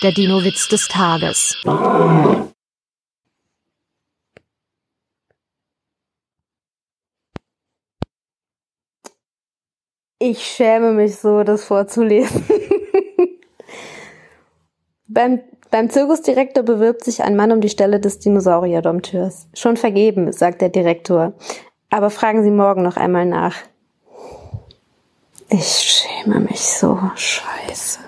Der Dino-Witz des Tages. Ich schäme mich so, das vorzulesen. beim, beim Zirkusdirektor bewirbt sich ein Mann um die Stelle des Dinosaurier-Dompteurs. Schon vergeben, sagt der Direktor. Aber fragen Sie morgen noch einmal nach. Ich schäme mich so. Scheiße.